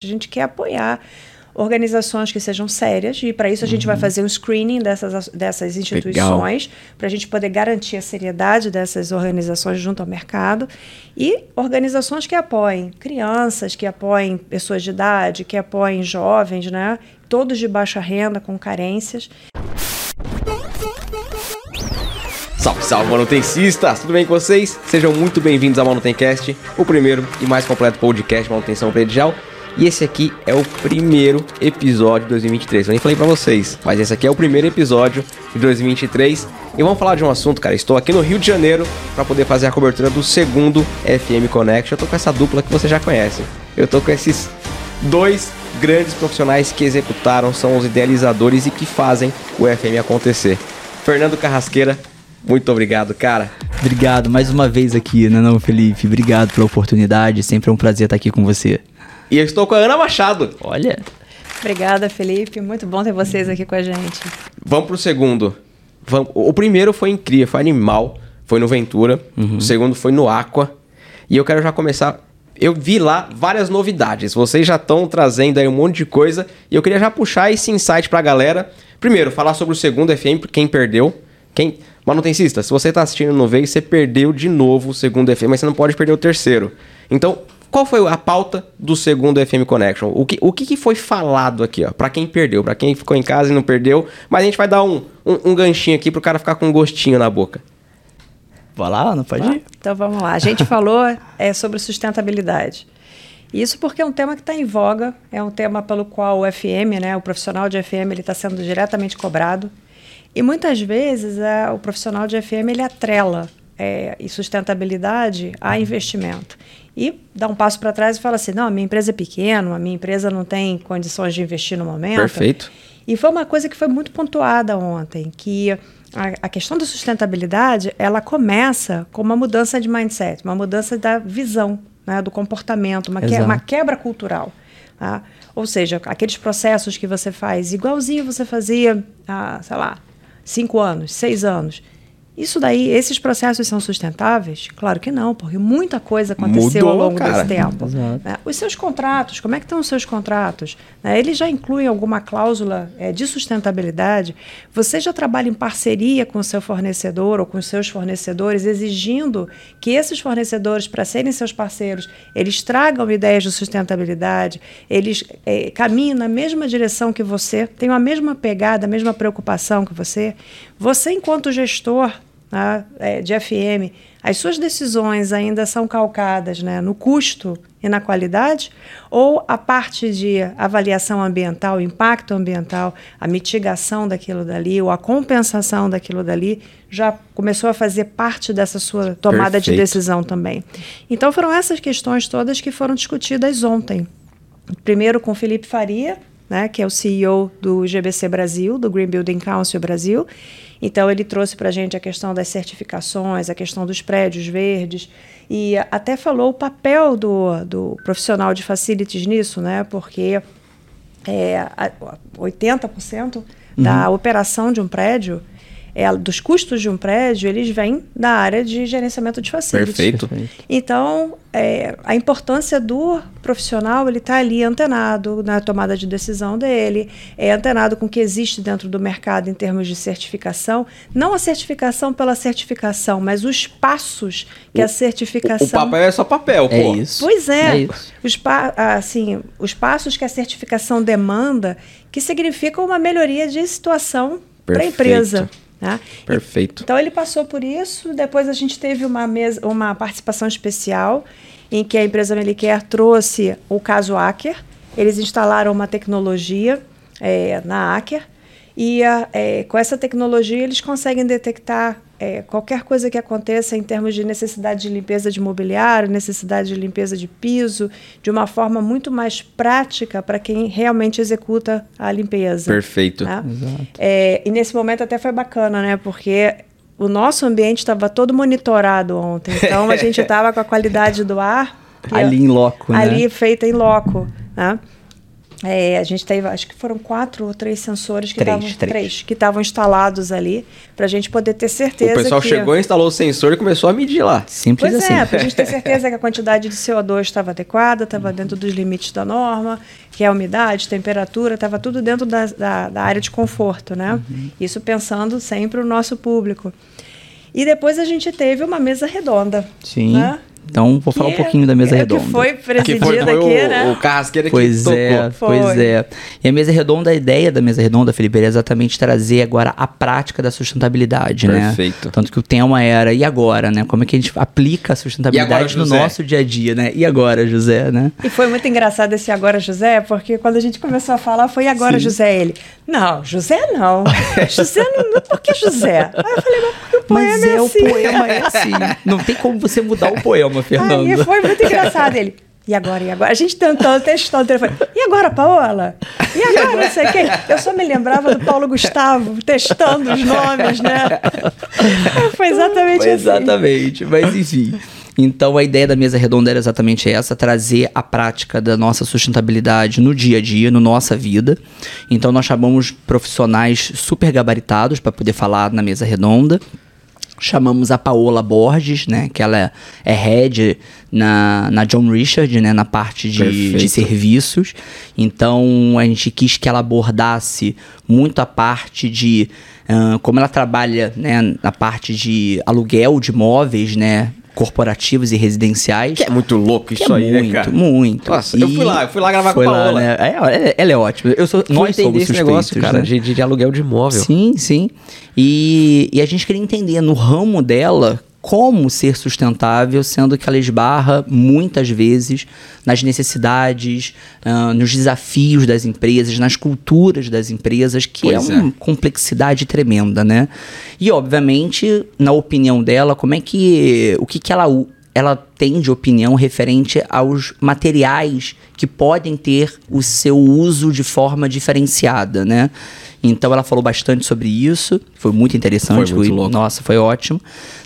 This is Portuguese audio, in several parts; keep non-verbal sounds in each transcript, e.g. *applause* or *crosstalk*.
A gente quer apoiar organizações que sejam sérias e para isso a gente vai fazer um screening dessas, dessas instituições para a gente poder garantir a seriedade dessas organizações junto ao mercado e organizações que apoiem crianças, que apoiem pessoas de idade, que apoiem jovens, né? Todos de baixa renda com carências. Salve, salve, manutencistas! Tudo bem com vocês? Sejam muito bem-vindos ao Manutencast, o primeiro e mais completo podcast de manutenção predial. E esse aqui é o primeiro episódio de 2023. Eu nem falei pra vocês, mas esse aqui é o primeiro episódio de 2023. E vamos falar de um assunto, cara. Estou aqui no Rio de Janeiro para poder fazer a cobertura do segundo FM Connect. Eu tô com essa dupla que você já conhece. Eu tô com esses dois grandes profissionais que executaram, são os idealizadores e que fazem o FM acontecer. Fernando Carrasqueira, muito obrigado, cara. Obrigado mais uma vez aqui, né, não, Felipe? Obrigado pela oportunidade. Sempre é um prazer estar aqui com você. E eu estou com a Ana Machado. Olha. Obrigada, Felipe. Muito bom ter vocês aqui com a gente. Vamos pro segundo. Vamos- O primeiro foi incrível, foi animal. Foi no Ventura. O segundo foi no Aqua. E eu quero já começar. Eu vi lá várias novidades. Vocês já estão trazendo aí um monte de coisa. E eu queria já puxar esse insight pra galera. Primeiro, falar sobre o segundo FM, quem perdeu. Quem. Manutencista, se você tá assistindo no veio, você perdeu de novo o segundo FM, mas você não pode perder o terceiro. Então, qual foi a pauta do segundo FM Connection? O que, o que que foi falado aqui, ó? Pra quem perdeu, pra quem ficou em casa e não perdeu. Mas a gente vai dar um, um, um ganchinho aqui pro cara ficar com um gostinho na boca. Vai lá, não pode ir? Então vamos lá. A gente *laughs* falou é, sobre sustentabilidade. Isso porque é um tema que está em voga, é um tema pelo qual o FM, né, o profissional de FM, ele está sendo diretamente cobrado. E muitas vezes é, o profissional de FM ele atrela é, e sustentabilidade a investimento. E dá um passo para trás e fala assim: não, a minha empresa é pequena, a minha empresa não tem condições de investir no momento. Perfeito. E foi uma coisa que foi muito pontuada ontem, que a, a questão da sustentabilidade, ela começa com uma mudança de mindset, uma mudança da visão, né, do comportamento, uma, que, uma quebra cultural. tá? Ou seja, aqueles processos que você faz igualzinho você fazia há, sei lá, cinco anos, seis anos. Isso daí, esses processos são sustentáveis? Claro que não, porque muita coisa aconteceu Mudou, ao longo cara. desse tempo. Exato. né? Os seus contratos, como é que estão os seus contratos? Né? Eles já incluem alguma cláusula eh, de sustentabilidade? Você já trabalha em parceria com o seu fornecedor ou com os seus fornecedores, exigindo que esses fornecedores, para serem seus parceiros, eles tragam ideias de sustentabilidade, eles eh, caminhem na mesma direção que você, tenham a mesma pegada, a mesma preocupação que você? Você, enquanto gestor, né, é, de FM, as suas decisões ainda são calcadas né, no custo e na qualidade? Ou a parte de avaliação ambiental, impacto ambiental, a mitigação daquilo dali, ou a compensação daquilo dali, já começou a fazer parte dessa sua tomada de Perfeito. decisão também? Então foram essas questões todas que foram discutidas ontem. Primeiro com Felipe Faria, né, que é o CEO do GBC Brasil, do Green Building Council Brasil. Então, ele trouxe para a gente a questão das certificações, a questão dos prédios verdes, e até falou o papel do, do profissional de facilities nisso, né, porque é, a- 80% da operação de um prédio, é, dos custos de um prédio, eles vêm da área de gerenciamento de facilities. Perfeito. Então, é, a importância do profissional, ele está ali antenado na tomada de decisão dele, é antenado com o que existe dentro do mercado em termos de certificação. Não a certificação pela certificação, mas os passos que a O certificação... papel é só papel, É pô. isso. Pois é, É isso. os, pa assim, os passos que a certificação demanda, que significam uma melhoria de situação para a Perfeito. empresa. Né? Perfeito. Então ele passou por isso, depois a gente teve uma, mesa, uma participação especial em que a empresa Melicare trouxe o caso Acker. Eles instalaram uma tecnologia eh, na Acker e a- eh, com essa tecnologia eles conseguem detectar eh, qualquer coisa que aconteça em termos de necessidade de limpeza de mobiliário, necessidade de limpeza de piso, de uma forma muito mais prática para quem realmente executa a limpeza. Perfeito. né? Exato. É, e nesse momento até foi bacana, né? Porque o nosso ambiente estava todo monitorado ontem. Então a *laughs* gente estava com a qualidade do ar Ali em loco, né? ali feita em loco, né? É, a gente teve, acho que foram quatro ou três sensores que estavam três. três, que estavam instalados ali, para a gente poder ter certeza O pessoal que... chegou, instalou o sensor e começou a medir lá. Simples Pois assim. é, para a gente ter *laughs* certeza que a quantidade de CO2 estava adequada, estava dentro dos limites da norma, que a umidade, temperatura, estava tudo dentro da, da, da área de conforto, né? Isso pensando sempre o nosso público. E depois a gente teve uma mesa redonda. Sim. Né? Então, vou falar um Que- pouquinho da mesa é, redonda. Que foi Que presidida foi, foi aqui, o, né? o carrasqueiro Pois que tocou. é, Foi. pois é. E a mesa redonda, a ideia da mesa redonda, Felipe, era exatamente trazer agora a prática da sustentabilidade, né? Perfeito. Tanto que o tema era, e agora, né? Como é que a gente aplica a sustentabilidade agora, no nosso dia a dia, né? E agora, José, né? E foi muito engraçado esse agora José, porque quando a gente começou a falar, foi agora Sim. José ele. Não, José não. *laughs* José não, não por que José? Aí eu falei, mas porque o poema Mas é, é, o assim. poema é assim. Não tem como você mudar o poema, Fernando. Aí foi muito engraçado ele. E agora, e agora? A gente tentando, testando o telefone. E agora, Paola? E agora, não sei quem? Eu só me lembrava do Paulo Gustavo testando os nomes, né? Foi exatamente Foi assim. Exatamente, mas enfim. Então a ideia da mesa redonda era exatamente essa, trazer a prática da nossa sustentabilidade no dia a dia, na nossa vida. Então nós chamamos profissionais super gabaritados para poder falar na mesa redonda. Chamamos a Paola Borges, né, que ela é, head na, na John Richard, né, na parte de, de serviços. Então a gente quis que ela abordasse muito a parte de ah, como ela trabalha né, na parte de aluguel de imóveis, né, corporativos e residenciais. Que é muito louco Que isso é aí, muito, né, cara? muito. Nossa, eu fui lá, eu fui lá gravar Foi com a lá, Paola. né? É, ela, ela é ótima. Eu sou, Fui nós somos esse suspeitos, negócio, cara, né? de, de, de aluguel de imóvel. Sim, sim. E, e a gente queria entender no ramo dela como ser sustentável, sendo que ela esbarra muitas vezes nas necessidades, ah, nos desafios das empresas, nas culturas das empresas, que Pois é é. uma complexidade tremenda, né? E obviamente, na opinião dela, como é que o que, que ela ela tem de opinião referente aos materiais que podem ter o seu uso de forma diferenciada, né? Então ela falou bastante sobre isso, foi muito interessante, Foi muito louco. nossa, foi ótimo.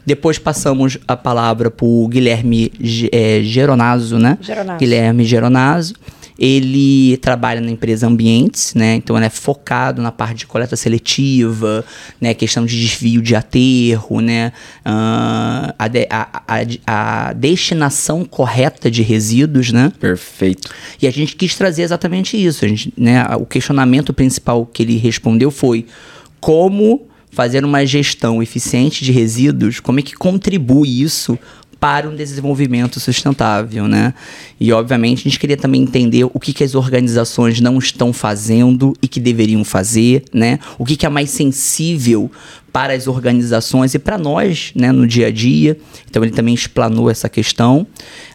Depois passamos a palavra para o Guilherme Ge- eh, Geronazo, né? Geronazo. Guilherme Geronazo. Ele trabalha na empresa Ambientes, né? Então ele é focado na parte de coleta seletiva, né? Questão de desvio de aterro, né? Ah, a, de- a- a- a destinação correta de resíduos, né? Perfeito. E a gente quis trazer exatamente isso. A gente, né, o questionamento principal que ele respondeu foi como fazer uma gestão eficiente de resíduos, como é que contribui isso para um desenvolvimento sustentável, né? E obviamente a gente queria também entender o que, que as organizações não estão fazendo e que deveriam fazer, né? O que, que é mais sensível para as organizações e para nós, né, no dia a dia. Então ele também explanou essa questão.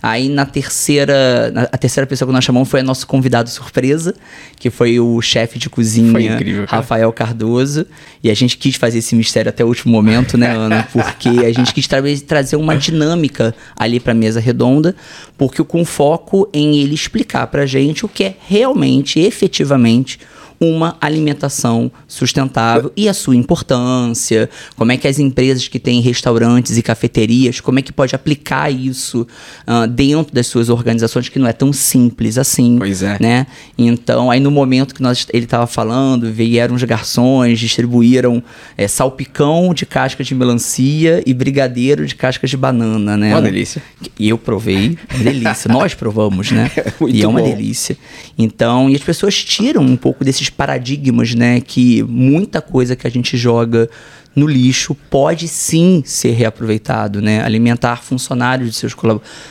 Aí na terceira, na- a terceira pessoa que nós chamamos foi o nosso convidado surpresa, que foi o chefe de cozinha incrível. Rafael Cardoso. E a gente quis fazer esse mistério até o último momento, né, *laughs* Ana? Porque a gente quis tra trazer uma dinâmica ali para a mesa redonda, porque com foco em ele explicar para gente o que é realmente, efetivamente, uma alimentação sustentável e a sua importância, como é que as empresas que têm restaurantes e cafeterias, como é que pode aplicar isso ah, dentro das suas organizações, que não é tão simples assim Pois é. né? Então, aí no momento que nós, ele estava falando, vieram os garçons, distribuíram é, salpicão de casca de melancia e brigadeiro de casca de banana, né? Uma delícia. E eu provei, delícia. Nós provamos, né? *laughs* Muito e é uma bom. delícia. Então, e as pessoas tiram um pouco desses paradigmas, né? Que muita coisa que a gente joga no lixo pode sim ser reaproveitado, né? Alimentar funcionários de seus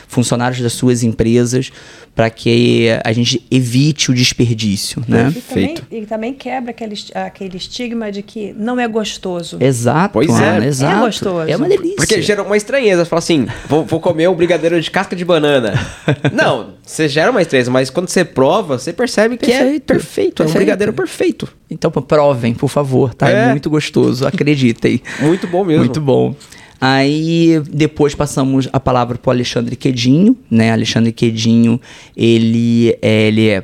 funcionários das suas empresas para que a gente evite o desperdício, né? E também, Feito. e também quebra aquele, aquele estigma de que não é gostoso. Exato, Pois é. Ana, É exato. gostoso. É uma delícia. Porque gera uma estranheza. Você fala assim, vou, vou comer um brigadeiro de casca de banana. *laughs* Não, você gera uma estranheza, mas quando você prova, você percebe que é Perfeito. perfeito. É um Perfeito. brigadeiro perfeito. Então provem, por favor, tá? É, É. muito gostoso, Muito bom mesmo. Muito bom. Aí depois passamos a palavra para o Alexandre Quedinho, né? Alexandre Quedinho, ele, é, ele, é,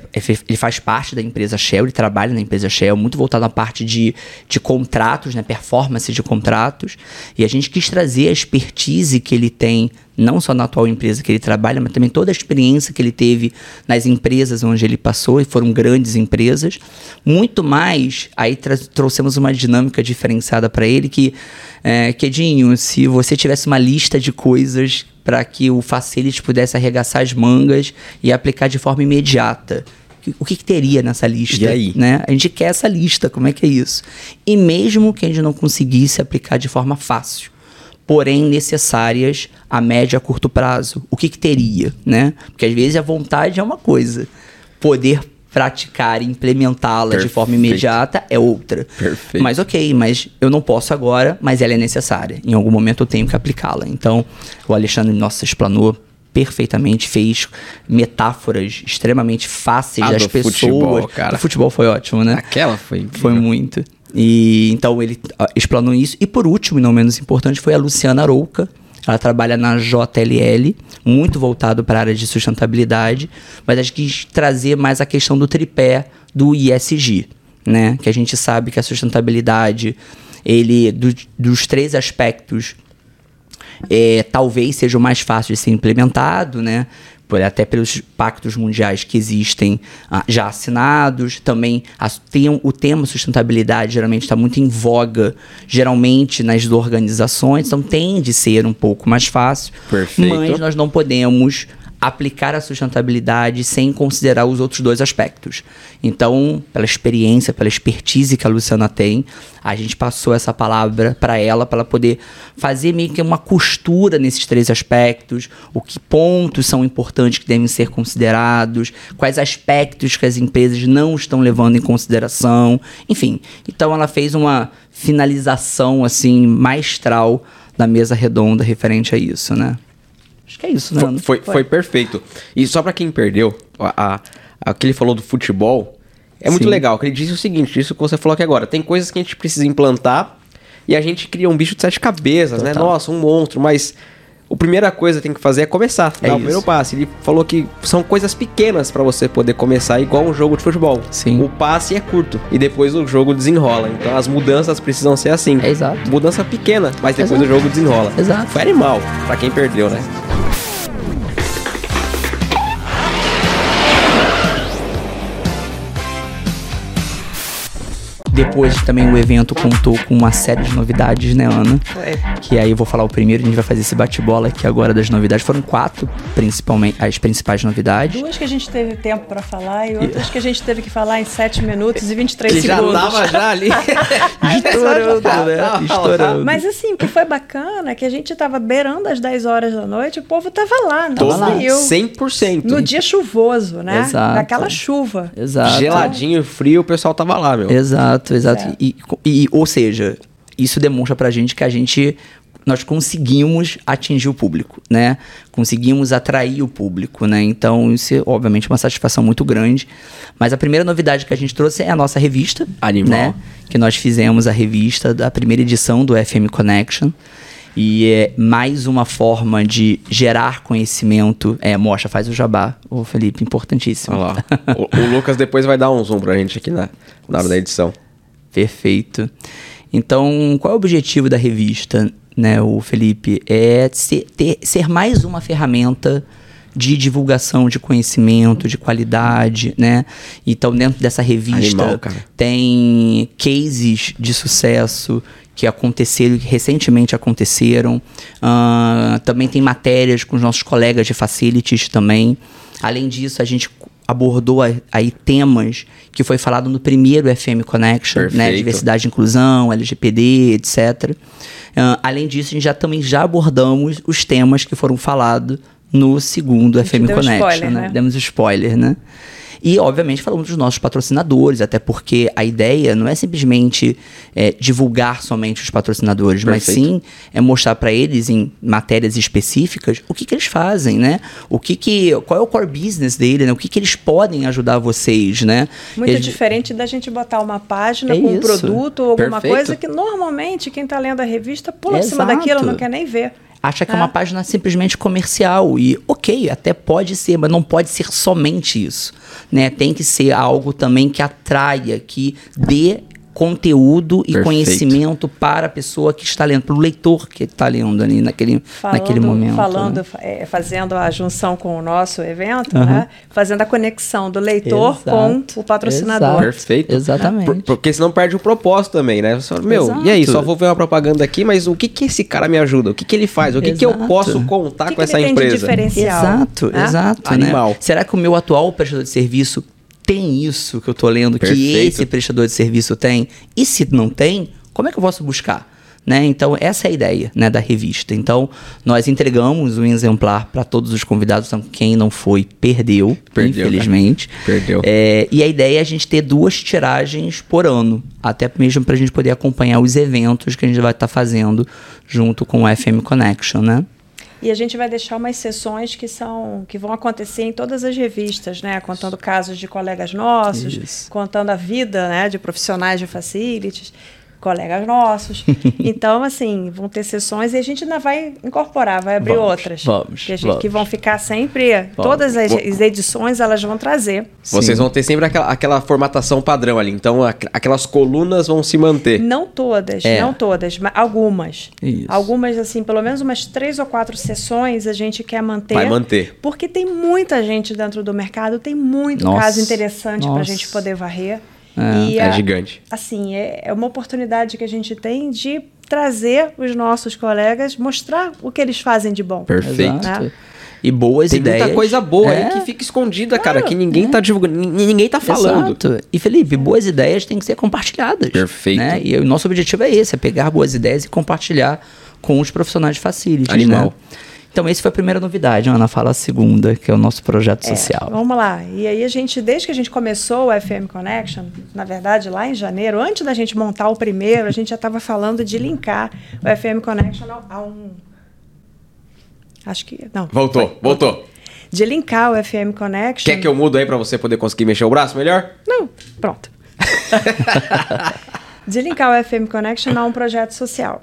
ele faz parte da empresa Shell, ele trabalha na empresa Shell, muito voltado à parte de, de contratos, né? Performance de contratos. E a gente quis trazer a expertise que ele tem não só na atual empresa que ele trabalha, mas também toda a experiência que ele teve nas empresas onde ele passou, e foram grandes empresas. Muito mais, aí trouxemos uma dinâmica diferenciada para ele, que, é, Quedinho, se você tivesse uma lista de coisas para que o Facility pudesse arregaçar as mangas e aplicar de forma imediata, o que, que, teria nessa lista? E aí? Né? A gente quer essa lista, como é que é isso? E mesmo que a gente não conseguisse aplicar de forma fácil, porém necessárias a médio e a curto prazo, o que, que teria? Né? Porque às vezes a vontade é uma coisa, poder praticar e implementá-la de forma imediata é outra. Perfeito. Mas ok, mas eu não posso agora, mas ela é necessária. Em algum momento eu tenho que aplicá-la. Então, o Alexandre, nossa, explanou perfeitamente, fez metáforas extremamente fáceis ah, das pessoas. Futebol, cara. O futebol foi ótimo, né? Aquela foi. Foi muito. E então ele ah, explanou isso. E por último, e não menos importante, foi a Luciana Arouca. Ela trabalha na JLL, muito voltado para a área de sustentabilidade, mas a gente quis trazer mais a questão do tripé do ISG, né? Que a gente sabe que a sustentabilidade, ele do, dos três aspectos é, talvez seja o mais fácil de ser implementado, né? Por, até pelos pactos mundiais que existem ah, já assinados. Também a, tem, o tema sustentabilidade geralmente está muito em voga, geralmente nas organizações, então tende a ser um pouco mais fácil. Perfeito. Mas nós não podemos aplicar a sustentabilidade sem considerar os outros dois aspectos. Então, pela experiência, pela expertise que a Luciana tem, a gente passou essa palavra para ela, para ela poder fazer meio que uma costura nesses três aspectos, o que pontos são importantes que devem ser considerados, quais aspectos que as empresas não estão levando em consideração, enfim. Então, ela fez uma finalização assim maestral da mesa redonda referente a isso, né? Acho que é isso, né? Foi, foi, foi. foi perfeito. E só para quem perdeu, a, a, a, que ele falou do futebol, é muito Sim. legal. Que ele disse o seguinte, isso que você falou aqui agora. Tem coisas que a gente precisa implantar e a gente cria um bicho de sete cabeças, né? Total. né? Nossa, um monstro, mas a primeira coisa que tem que fazer é começar, é dar o primeiro passe. Ele falou que são coisas pequenas para você poder começar, igual um jogo de futebol. Sim. O passe é curto e depois o jogo desenrola. Então as mudanças precisam ser assim. É exato. Mudança pequena, mas depois exato. o jogo desenrola. Exato. Foi animal, para quem perdeu, né? Depois também o evento contou com uma série de novidades, né, Ana? Foi. Que aí eu vou falar o primeiro, a gente vai fazer esse bate-bola aqui agora das novidades. Foram quatro, principalmente, as principais novidades. Duas que a gente teve tempo para falar e outras que a gente teve que falar em 7 minutos e 23 que segundos. já tava já ali. *laughs* *laughs* Estourando, né? Estourando. Mas assim, o que foi bacana é que a gente tava beirando as 10 horas da noite, o povo tava lá, não tava saiu. 100%. No dia chuvoso, né? Exato. Naquela chuva. Exato. Geladinho, frio, o pessoal tava lá, meu. Exato. Exato, exato. E, e, ou seja, isso demonstra pra gente que a gente nós conseguimos atingir o público, né? Conseguimos atrair o público, né? Então, isso é obviamente uma satisfação muito grande. Mas a primeira novidade que a gente trouxe é a nossa revista, Animal. né? Que nós fizemos a revista da primeira edição do FM Connection. E é mais uma forma de gerar conhecimento. É, Mocha, faz o jabá, o Felipe, importantíssimo. Olha lá. *laughs* o, o, Lucas depois vai dar um zoom pra gente aqui na, na hora da edição. Perfeito. Então, qual é o objetivo da revista, né, o Felipe? É ser, ter, ser mais uma ferramenta de divulgação de conhecimento, de qualidade, né? Então, dentro dessa revista Animal, tem cases de sucesso que aconteceram, que recentemente aconteceram. Uh, também tem matérias com os nossos colegas de facilities também. Além disso, a gente abordou aí temas que foi falado no primeiro FM Connection, né? Diversidade e inclusão, LGPD, etc. Uh, além disso, a gente já também já abordamos os temas que foram falados no segundo FM Connection, spoiler, né? né? Demos spoiler, né? E, obviamente, falamos dos nossos patrocinadores, até porque a ideia não é simplesmente é, divulgar somente os patrocinadores, Perfeito. mas sim é mostrar para eles em matérias específicas o que, que eles fazem, né? O que que, qual é o core business dele, né? O que, que eles podem ajudar vocês, né? Muito eles... diferente da gente botar uma página é com um produto ou alguma Perfeito. coisa que normalmente quem está lendo a revista pula Exato. em cima daquilo, não quer nem ver acha que é. é uma página simplesmente comercial. E ok, até pode ser, mas não pode ser somente isso. Né? Tem que ser algo também que atraia, que dê conteúdo e Perfeito. conhecimento para a pessoa que está lendo, para o leitor que está lendo ali naquele, Falando, naquele momento. Falando, né? é, fazendo a junção com o nosso evento, Aham. né? fazendo a conexão do leitor com Exato, o patrocinador. exato. Perfeito. Exatamente. Por- porque senão perde o propósito também, né? Você fala, meu, e aí, Exato. só vou ver uma propaganda aqui, mas o que que esse cara me ajuda? O que que ele faz? O que que eu Exato. posso contar que com que essa ele tem de empresa? diferencial? Exato, né? exato. Animal. Né? Será que o meu atual prestador de serviço tem isso que eu tô lendo, que Perfeito. esse prestador de serviço tem? E se não tem, como é que eu posso buscar? Né? Então, essa é a ideia né, da revista. Então, nós entregamos um exemplar para todos os convidados. Então, quem não foi, perdeu, Perdeu, infelizmente. Perdeu. É, e a ideia é a gente ter duas tiragens por ano, até mesmo para a gente poder acompanhar os eventos que a gente vai estar fazendo junto com o FM Connection, né? E a gente vai deixar umas sessões que são que vão acontecer em todas as revistas, né? Contando casos de colegas nossos, Isso. contando a vida né, de profissionais de facilities, colegas nossos. *laughs* então, assim, vão ter sessões e a gente ainda vai incorporar, vai abrir Vamos, outras. vamos, que, a gente- vamos. que vão ficar sempre. Todas as, as edições elas vão trazer. Vocês Sim. vão ter sempre aquela, aquela formatação padrão ali. Então, aqu- aquelas colunas vão se manter. Não todas, É. não todas, mas algumas. Isso. Algumas, assim, pelo menos umas três ou quatro sessões a gente quer manter. Vai manter. Porque tem muita gente dentro do mercado, tem muito Nossa, caso interessante para a gente poder varrer. É, e, É a- gigante. Assim, é, é uma oportunidade que a gente tem de trazer os nossos colegas, mostrar o que eles fazem de bom. Perfeito. Exato. Né? E boas Tem ideias. muita coisa boa É, aí que fica escondida, cara, Claro, que ninguém tá divulgando, ni- ninguém tá falando. Exato. E Felipe, boas ideias têm que ser compartilhadas. Perfeito. né? E o nosso objetivo é esse, é pegar boas ideias e compartilhar com os profissionais de facilities. Animal. Né? Então, essa foi a primeira novidade. A Ana fala a segunda, que é o nosso projeto É, social. Vamos lá. E aí a gente, desde que a gente começou o FM Connection, na verdade lá em janeiro, antes da gente montar o primeiro, a gente já estava falando de linkar o FM Connection a um. Acho que. Não. Voltou, foi, voltou. De linkar o FM Connection. Quer que eu mudo aí pra você poder conseguir mexer o braço melhor? Não, pronto. *laughs* de linkar o FM Connection a um projeto social.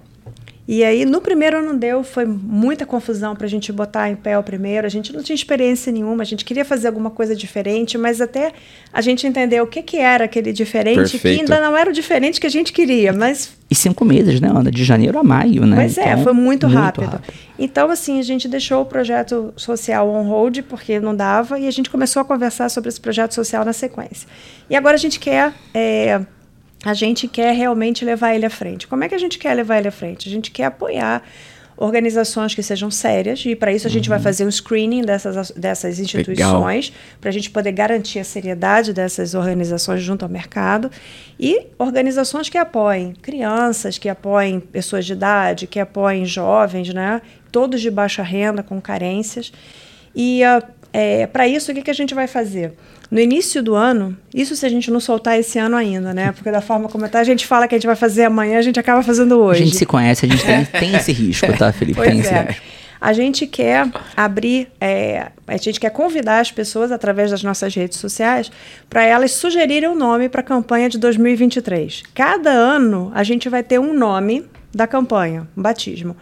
E aí, no primeiro não deu, foi muita confusão para a gente botar em pé o primeiro. A gente não tinha experiência nenhuma, a gente queria fazer alguma coisa diferente, mas até a gente entender o que, que era aquele diferente, que Perfeito. ainda não era o diferente que a gente queria, mas E cinco meses, né, Ana? De janeiro a maio, né? Pois é, Então, foi muito, rápido. Então, assim, a gente deixou o projeto social on hold, porque não dava, e a gente começou a conversar sobre esse projeto social na sequência. E agora a gente quer. é, a gente quer realmente levar ele à frente. Como é que a gente quer levar ele à frente? A gente quer apoiar organizações que sejam sérias, e para isso a gente vai fazer um screening dessas, dessas instituições, para a gente poder garantir a seriedade dessas organizações junto ao mercado, e organizações que apoiem crianças, que apoiem pessoas de idade, que apoiem jovens, né? todos de baixa renda, com carências. E para isso, o que, que a gente vai fazer? No início do ano, isso se a gente não soltar esse ano ainda, né? Porque da forma como está, a gente fala que a gente vai fazer amanhã, a gente acaba fazendo A hoje. gente se conhece, a gente tem, *laughs* tem esse risco, tá, Felipe? Pois tem esse é. risco. A gente quer abrir, é, a gente quer convidar as pessoas através das nossas redes sociais para elas sugerirem um nome para a campanha de 2023. Cada ano a gente vai ter um nome da campanha, um batismo.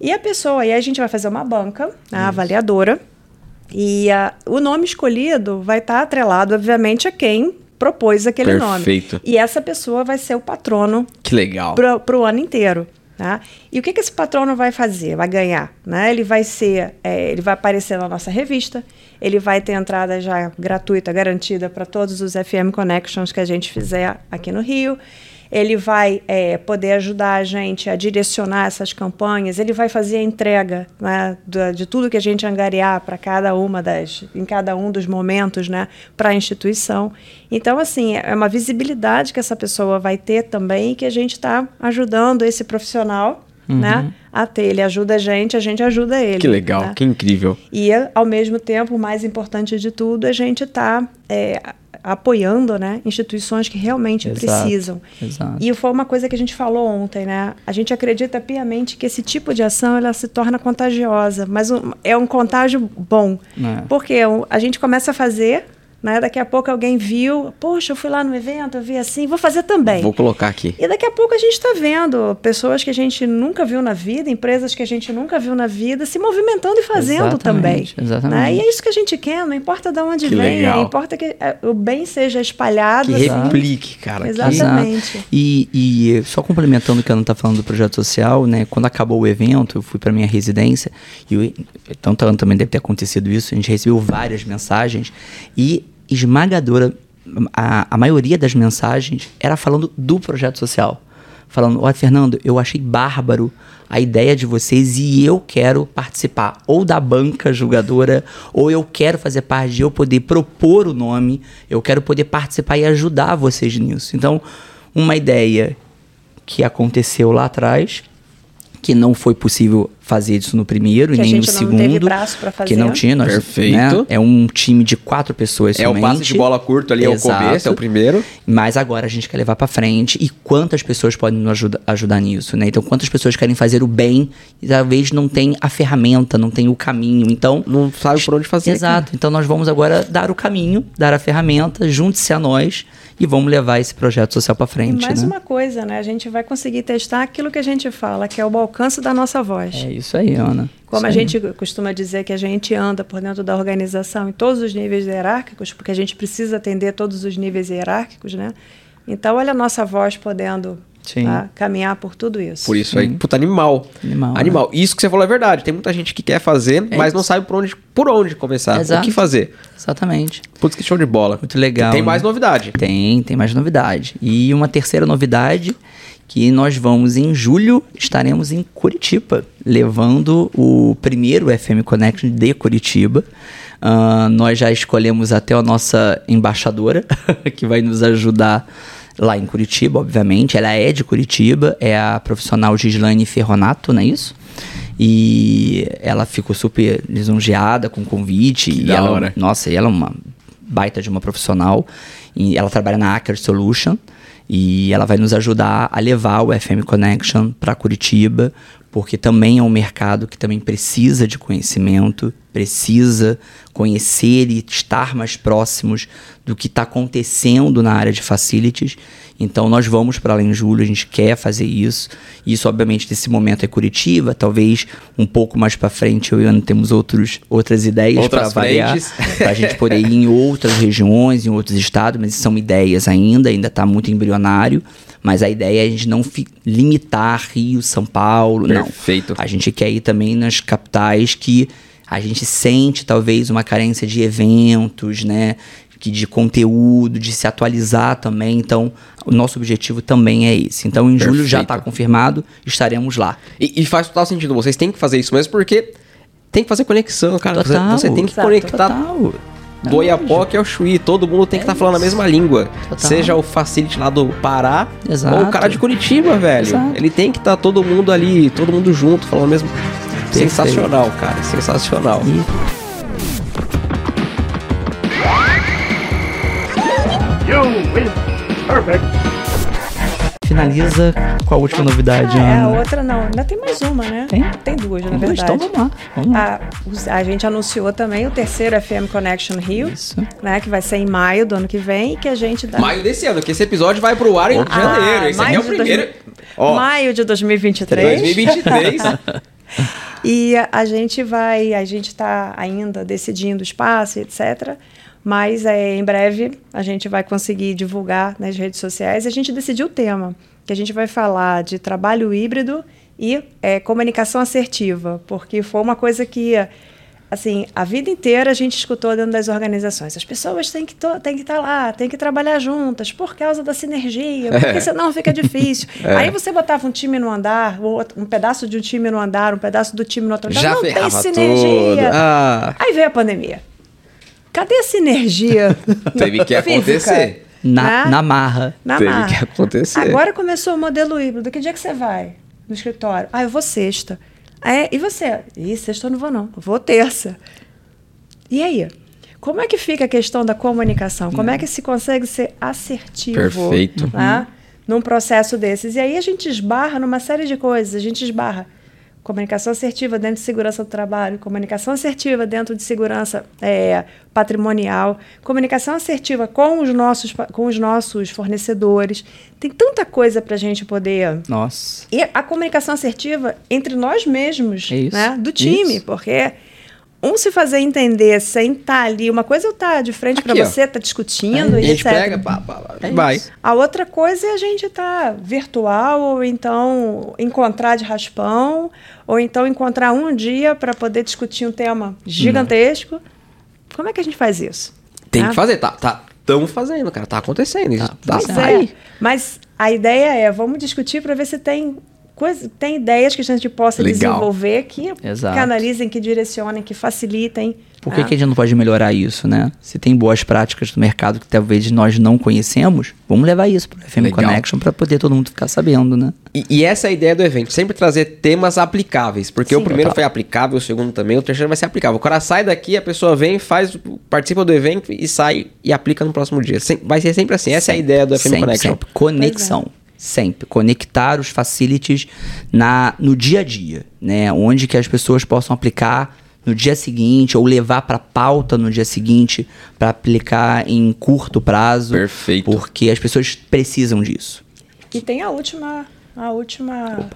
E a pessoa, aí a gente vai fazer uma banca, a avaliadora, e a- o nome escolhido vai estar atrelado, obviamente, a quem propôs aquele Perfeito. nome. E essa pessoa vai ser o patrono Que legal. para o ano inteiro. Tá? E o que, que esse patrono vai fazer? Vai ganhar? Né? Ele vai ser, é, ele vai aparecer na nossa revista, ele vai ter entrada já gratuita, garantida para todos os FM Connections que a gente fizer aqui no Rio. Ele vai é, poder ajudar a gente a direcionar essas campanhas, ele vai fazer a entrega né, da- de tudo que a gente angariar para cada uma das, em cada um dos momentos, né, para a instituição. Então, assim, é uma visibilidade que essa pessoa vai ter também que a gente está ajudando esse profissional né, a ter. Ele ajuda a gente, a gente ajuda ele. Que legal, né? que incrível. E, ao mesmo tempo, o mais importante de tudo, a gente está apoiando né, instituições que realmente Exato, precisam. exato. E foi uma coisa que a gente falou ontem, né? A gente acredita piamente que esse tipo de ação ela se torna contagiosa, mas um- é um contágio bom. É. Porque a gente começa a fazer, Né? Daqui a pouco alguém viu, poxa, eu fui lá no evento, eu vi assim, vou fazer também. Vou colocar aqui. E daqui a pouco a gente está vendo pessoas que a gente nunca viu na vida, empresas que a gente nunca viu na vida, se movimentando e fazendo Exatamente, também. exatamente. Né? E é isso que a gente quer, não importa de onde Que vem, legal. importa que é, o bem seja espalhado. Que assim. replique, cara. que- Exatamente. Exato. E, e só complementando o que a Ana está falando do projeto social, né? Quando acabou o evento, eu fui para minha residência e eu, tanto a Ana também deve ter acontecido isso. A gente recebeu várias mensagens e esmagadora a, a maioria das mensagens era falando do projeto social. Falando, olha, Fernando, eu achei bárbaro a ideia de vocês e eu quero participar ou da banca julgadora, ou eu quero fazer parte de eu poder propor o nome, eu quero poder participar e ajudar vocês nisso. Então, uma ideia que aconteceu lá atrás, que não foi possível fazer isso no primeiro Que e a nem no gente não segundo. teve braço pra Que fazer. não tinha, nós, Perfeito. né? É um time de quatro pessoas É o somente. passe de bola curto ali, é o Exato. começo, é o primeiro. Mas agora a gente quer levar pra frente e quantas pessoas podem nos ajuda, ajudar nisso, né? Então, quantas pessoas querem fazer o bem e talvez não tem a ferramenta, não tem o caminho. Então, Não sabe por onde fazer. exato. Então, nós vamos agora dar o caminho, dar a ferramenta, junte-se a nós e vamos levar esse projeto social pra E frente, mais né? uma coisa, né? A gente vai conseguir testar aquilo que a gente fala, que é o alcance da nossa voz. É isso aí, Ana. Como a Isso aí. gente costuma dizer que a gente anda por dentro da organização em todos os níveis hierárquicos, porque a gente precisa atender todos os níveis hierárquicos, né? Então, olha a nossa voz podendo Sim. tá, caminhar por tudo isso. Por isso aí, puta, animal. Animal, né? Animal. Isso que você falou é verdade. Tem muita gente que quer fazer, É mas não isso. sabe por onde, por onde começar. Exato. O que fazer. Exatamente. Putz, que show de bola. Muito legal. Tem né? mais novidade. Tem, tem mais novidade. E uma terceira novidade que nós vamos em julho estaremos em Curitiba, levando o primeiro FM Connection de Curitiba. Ah, nós já escolhemos até a nossa embaixadora, *laughs* que vai nos ajudar lá em Curitiba, obviamente. Ela é de Curitiba, é a profissional Gislaine Ferronato, não é isso? E ela ficou super lisonjeada com o convite. e da ela, hora. nossa, e ela é uma baita de uma profissional. E ela trabalha na Acker Solution. E ela vai nos ajudar a levar o FM Connection para Curitiba, porque também é um mercado que também precisa de conhecimento, precisa conhecer e estar mais próximos do que está acontecendo na área de facilities. Então nós vamos para lá em julho, a gente quer fazer isso. Isso, obviamente, nesse momento é Curitiba, talvez um pouco mais para frente eu e Ana temos outros, outras ideias para variar, para a gente poder ir em outras regiões, em outros estados, mas são ideias ainda, ainda está muito embrionário. Mas a ideia é a gente não limitar Rio, São Paulo, Perfeito. não. A gente quer ir também nas capitais que a gente sente talvez uma carência de eventos, né? Que de conteúdo, de se atualizar também. Então, o nosso objetivo também é esse. Então, em julho já está Perfeito. confirmado, estaremos lá. E, e faz total sentido. Vocês têm que fazer isso mesmo porque tem que fazer conexão, cara. Você- Total. você, tem que conectar Total. Do Oiapoque ao Chuí. Todo mundo tem que estar falando a mesma língua. Total. Seja o facility lá do Pará Exato. ou o cara de Curitiba, velho. Exato. Ele tem que estar todo mundo ali, todo mundo junto, falando mesmo. Perfeito. Sensacional, cara. Sensacional. E You win. Perfect. Finaliza com a última novidade, Ah, é, a Ana. outra não. Ainda tem mais uma, né? Tem? Tem duas, na Tem duas? verdade. Então vamos lá. Vamos lá. A, a gente anunciou também o terceiro FM Connection Rio, Isso. né? Que vai ser em maio do ano que vem e que a gente dá. Maio desse ano, que esse episódio vai pro ar em Opa. janeiro. Esse aqui é maio o de primeiro. 2000 Ó, Maio de 2023. 2023. E a, *laughs* a gente vai, a gente está ainda decidindo o espaço, etc. Mas é, em breve a gente vai conseguir divulgar nas redes sociais. E a gente decidiu o tema, que a gente vai falar de trabalho híbrido e é, comunicação assertiva, porque foi uma coisa que assim, a vida inteira a gente escutou dentro das organizações. As pessoas têm que têm que estar lá, têm que trabalhar juntas por causa da sinergia, *laughs* porque senão fica difícil. *laughs* Aí você botava um time no andar, um pedaço de um time no andar, um pedaço do time no outro andar, Já não tem sinergia. Ah, Aí veio a pandemia. Cadê a sinergia? *laughs* teve que física? acontecer. Na, Né? na marra. Na Teve marra. que acontecer. Agora começou o modelo híbrido. Que dia que você vai no escritório? Ah, eu vou sexta. Ah, é? E você? Ih, sexta eu não vou não. Eu vou terça. E aí? Como é que fica a questão da comunicação? Como é que se consegue ser assertivo? Perfeito. né? Num processo desses. E aí a gente esbarra numa série de coisas. A gente esbarra comunicação assertiva dentro de segurança do trabalho, comunicação assertiva dentro de segurança é, patrimonial, comunicação assertiva com os nossos, com os nossos fornecedores. Tem tanta coisa para a gente poder. Nossa. E a comunicação assertiva entre nós mesmos, É né? Do time, isso. porque um se fazer entender sem estar ali, uma coisa é eu estar de frente para você, tá discutindo a e gente etc. pega, pá, pá, pá, É vai. isso. A outra coisa é a gente estar virtual, ou então encontrar de raspão, ou então encontrar um dia para poder discutir um tema gigantesco. Como é que a gente faz isso? Tem Né? que fazer, tá, tá, fazendo, cara, tá acontecendo, isso tá, Pois tá é. Mas a ideia é, vamos discutir para ver se tem coisa, tem ideias que a gente possa Legal. desenvolver que Exato. canalizem, que direcionem, que facilitem. Por que, né? que a gente não pode melhorar isso, né? Se tem boas práticas do mercado que talvez nós não conhecemos, vamos levar isso para o FM Legal. Connection para poder todo mundo ficar sabendo, né? E, e essa é a ideia do evento, sempre trazer temas aplicáveis. Porque Sim. o primeiro Total. foi aplicável, o segundo também, o terceiro vai ser aplicável. O cara sai daqui, a pessoa vem, faz, participa do evento e sai e aplica no próximo dia. Sem- vai ser sempre assim, essa é a ideia do FM sempre, Connection. Sempre. Conexão. Sempre. Conectar os facilities na, no dia a dia, né? Onde que as pessoas possam aplicar no dia seguinte ou levar para pauta no dia seguinte para aplicar em curto prazo. Perfeito. Porque as pessoas precisam disso. E tem a última, a última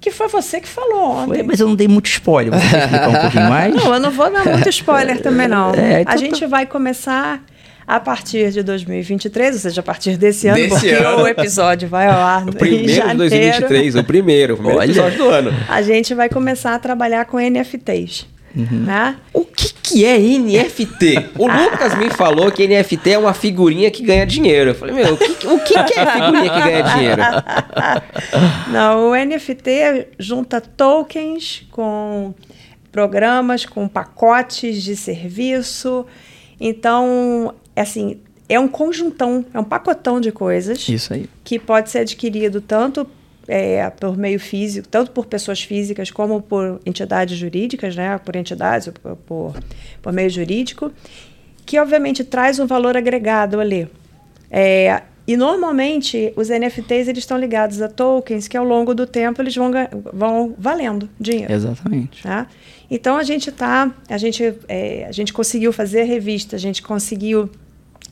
que foi você que falou ontem. Foi, mas eu não dei muito spoiler. Você explicar um pouquinho mais? *laughs* Não, eu não vou dar muito spoiler também, não. É, então a tá. gente vai começar a partir de 2023, ou seja, a partir desse ano, Desse porque ano. o episódio vai ao ar *laughs* O em primeiro de janeiro. 2023, o primeiro, o primeiro Olha. episódio do ano. A gente vai começar a trabalhar com NFTs. Né? O que, que é NFT? O Lucas me falou que NFT é uma figurinha que ganha dinheiro. Eu falei, meu, o que, o que, que é figurinha que ganha dinheiro? *laughs* Não, o NFT junta tokens com programas, com pacotes de serviço. Então, assim, é um conjuntão, é um pacotão de coisas Isso aí. que pode ser adquirido tanto é, por meio físico, tanto por pessoas físicas como por entidades jurídicas, né? Por entidades, ou por, por, por meio jurídico, que obviamente traz um valor agregado ali. É, e normalmente os NFTs eles estão ligados a tokens que ao longo do tempo eles vão, vão valendo dinheiro. Exatamente. Tá? Então a gente tá, a gente, é, a gente conseguiu fazer a revista, a gente conseguiu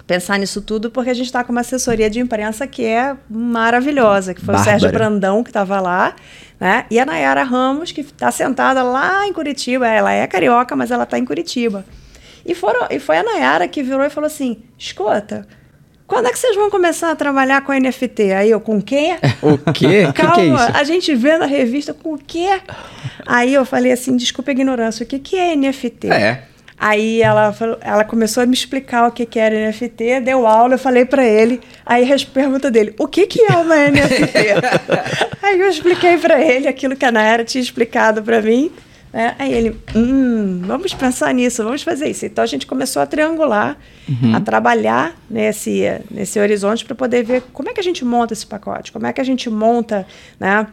pensar nisso tudo porque a gente está com uma assessoria de imprensa que é maravilhosa, que foi Bárbara. o Sérgio Brandão que estava lá, né? E a Nayara Ramos que está sentada lá em Curitiba, ela é carioca, mas ela está em Curitiba. E, foram, e foi a Nayara que virou e falou assim: escuta, quando é que vocês vão começar a trabalhar com NFT? Aí eu, com o quê? *laughs* O quê? O que, Calma, que é isso? a gente vê na revista com o quê? Aí eu falei assim, desculpa a ignorância, o que, que é NFT? É. Aí ela, falou- ela começou a me explicar o que, que era NFT, deu aula, eu falei pra ele. Aí a pergunta dele, o que, que é uma NFT? *laughs* aí eu expliquei pra ele aquilo que a Nayara tinha explicado pra mim. Né? Aí ele, hum, vamos pensar nisso, vamos fazer isso. Então a gente começou a triangular, a trabalhar nesse, nesse horizonte para poder ver como é que a gente monta esse pacote, como é que a gente monta né,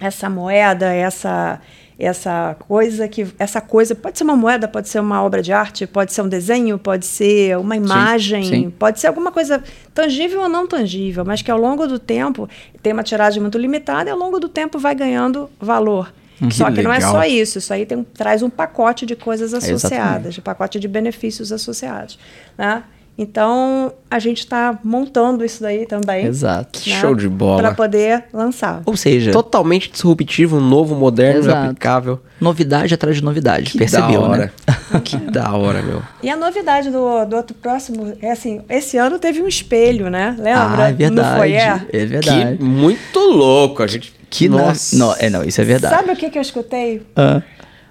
essa moeda, essa essa coisa que essa coisa pode ser uma moeda, pode ser uma obra de arte, pode ser um desenho, pode ser uma imagem, sim. pode ser alguma coisa tangível ou não tangível, mas que ao longo do tempo tem uma tiragem muito limitada e ao longo do tempo vai ganhando valor. Só que não é legal. só isso, isso aí tem, traz um pacote de coisas associadas, Exatamente. um pacote de benefícios associados. Né? Então, a gente está montando isso daí também. Exato. Que show de bola. Para poder lançar. Ou seja, Totalmente disruptivo, novo, moderno, Exato. aplicável. novidade atrás de novidade. Que Percebeu, da hora. né? *laughs* que da hora, meu. E a novidade do, do outro próximo é assim: esse ano teve um espelho, né? Lembra? Ah, é verdade. No foyer. É verdade. Que muito louco. A gente. Que na- Nossa. Não, é, não, isso é verdade. Sabe o que, que eu escutei? Ah.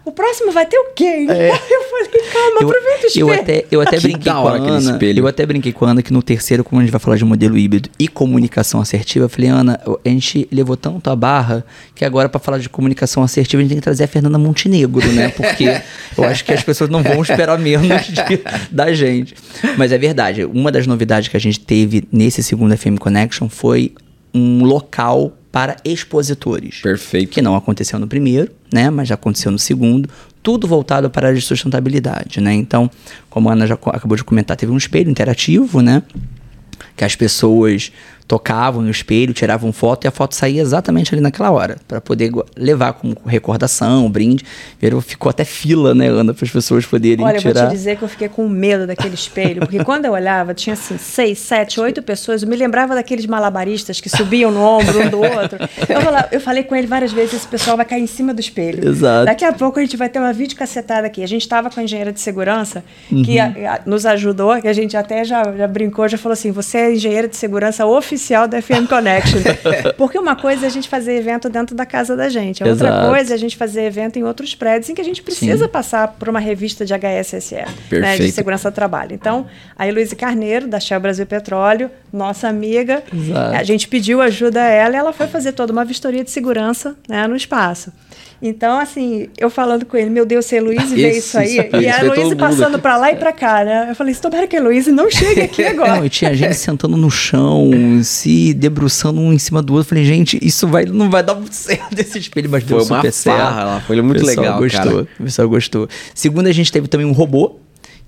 O próximo vai ter o quê? hein? É. *laughs* Eu falei, calma, aproveita o espelho. eu até, eu até Que brinquei com a Ana. Eu até brinquei com a Ana que no terceiro, como a gente vai falar de modelo híbrido e comunicação assertiva, eu falei, Ana, a gente levou tanto a barra que agora, pra falar de comunicação assertiva, a gente tem que trazer a Fernanda Montenegro, né? Porque *laughs* eu acho que as pessoas não vão esperar menos de- da gente. Mas é verdade, uma das novidades que a gente teve nesse segundo FM Connection foi um local para expositores Perfeito. que não aconteceu no primeiro, né, mas já aconteceu no segundo, tudo voltado para a área de sustentabilidade, né? Então, como a Ana já acabou de comentar, teve um espelho interativo, né? Que as pessoas tocavam no espelho, tiravam foto e a foto saía exatamente ali naquela hora, para poder levar como recordação, brinde. Virou- Ficou até fila, né, Ana, para as pessoas poderem Olha, eu vou tirar. te dizer que eu fiquei com medo daquele espelho, porque quando eu olhava, tinha assim, seis, sete, oito pessoas. Eu me lembrava daqueles malabaristas que subiam no ombro um do outro. Eu, falava- eu falei com ele várias vezes: esse pessoal vai cair em cima do espelho. Exato. Daqui a pouco a gente vai ter uma videocacetada aqui. A gente estava com a engenheira de segurança Uhum. que a- a- nos ajudou, que a gente até já, já brincou, já falou assim: você é engenheira de segurança oficial da FM Connection. *laughs* Porque uma coisa é a gente fazer evento dentro da casa da gente, a outra Exato. coisa é a gente fazer evento em outros prédios em que a gente precisa Sim. passar por uma revista de HSSE, né, de segurança do trabalho. Então, a Heloísa Carneiro, da Shell Brasil Petróleo, nossa amiga, Exato. a gente pediu ajuda a ela e ela foi fazer toda uma vistoria de segurança né, no espaço. Então, assim, eu falando com ele, meu Deus, se a Heloísa vê isso aí, espelho, e a isso foi todo Heloísa passando pra lá e pra cá, né? Eu falei, tomara que a Heloísa não chegue aqui *laughs* agora. Não, e tinha gente sentando *laughs* no chão, se debruçando um em cima do outro. Falei, gente, isso vai, não vai dar muito *laughs* certo esse espelho, mas deu Foi uma super certo. foi muito legal, gostou, cara. O pessoal gostou. Segundo, a gente teve também um robô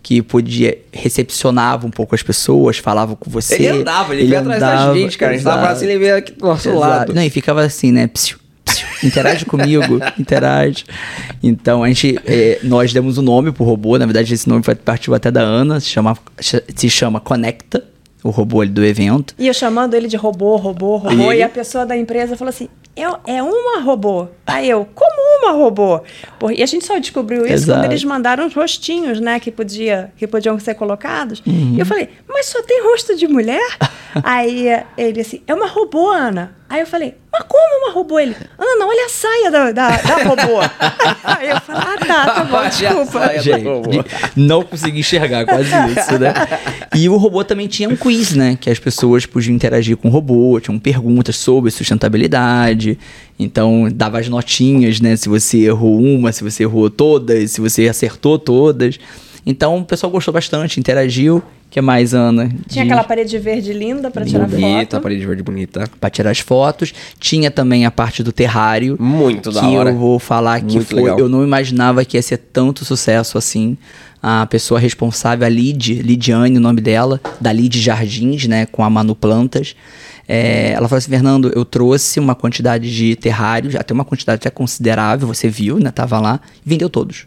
que podia recepcionava um pouco as pessoas, falava com você. Ele andava, ele, veio atrás da andava, gente, cara. A gente tava exato. assim, ele veio aqui do nosso Exato. lado. Não, e ficava assim, né? Psiu, psiu, interage comigo, *laughs* interage. Então a gente, eh, nós demos o nome pro robô. Na verdade, esse nome partiu até da Ana. Se chama, se chama Conecta, o robô ali do evento. E eu chamando ele de robô, robô, robô, E e, a pessoa da empresa falou assim: é, é uma robô. Aí eu, como uma robô? Por- e a gente só descobriu isso Exato. quando eles mandaram os rostinhos, né, que, podia, que podiam ser colocados. Uhum. E eu falei, mas só tem rosto de mulher? *laughs* Aí ele assim, é uma robô, Ana. Aí eu falei, mas como uma robô? Ele, Ana, olha a saia da, da, da robô. *laughs* Aí eu falei, ah, tá, tá bom, desculpa. Gente, não consegui enxergar quase *laughs* isso, né? E o robô também tinha um quiz, né? Que as pessoas podiam interagir com o robô, tinham perguntas sobre sustentabilidade. Então, dava as notinhas, né? Se você errou uma, se você errou todas, se você acertou todas. Então, o pessoal gostou bastante, interagiu. O que mais, Ana? Tinha De- aquela parede verde linda para tirar Bonita, a foto. parede verde bonita. Pra tirar as fotos. Tinha também a parte do terrário. Muito da que hora. eu vou falar que Muito foi. legal. Eu não imaginava que ia ser tanto sucesso assim. A pessoa responsável, a Lid, Lidiane, o nome dela, da Lid Jardins, né, com a Manu Plantas. é, ela falou assim, Fernando, eu trouxe uma quantidade de terrários, até uma quantidade até considerável, você viu, né, tava lá, e vendeu todos.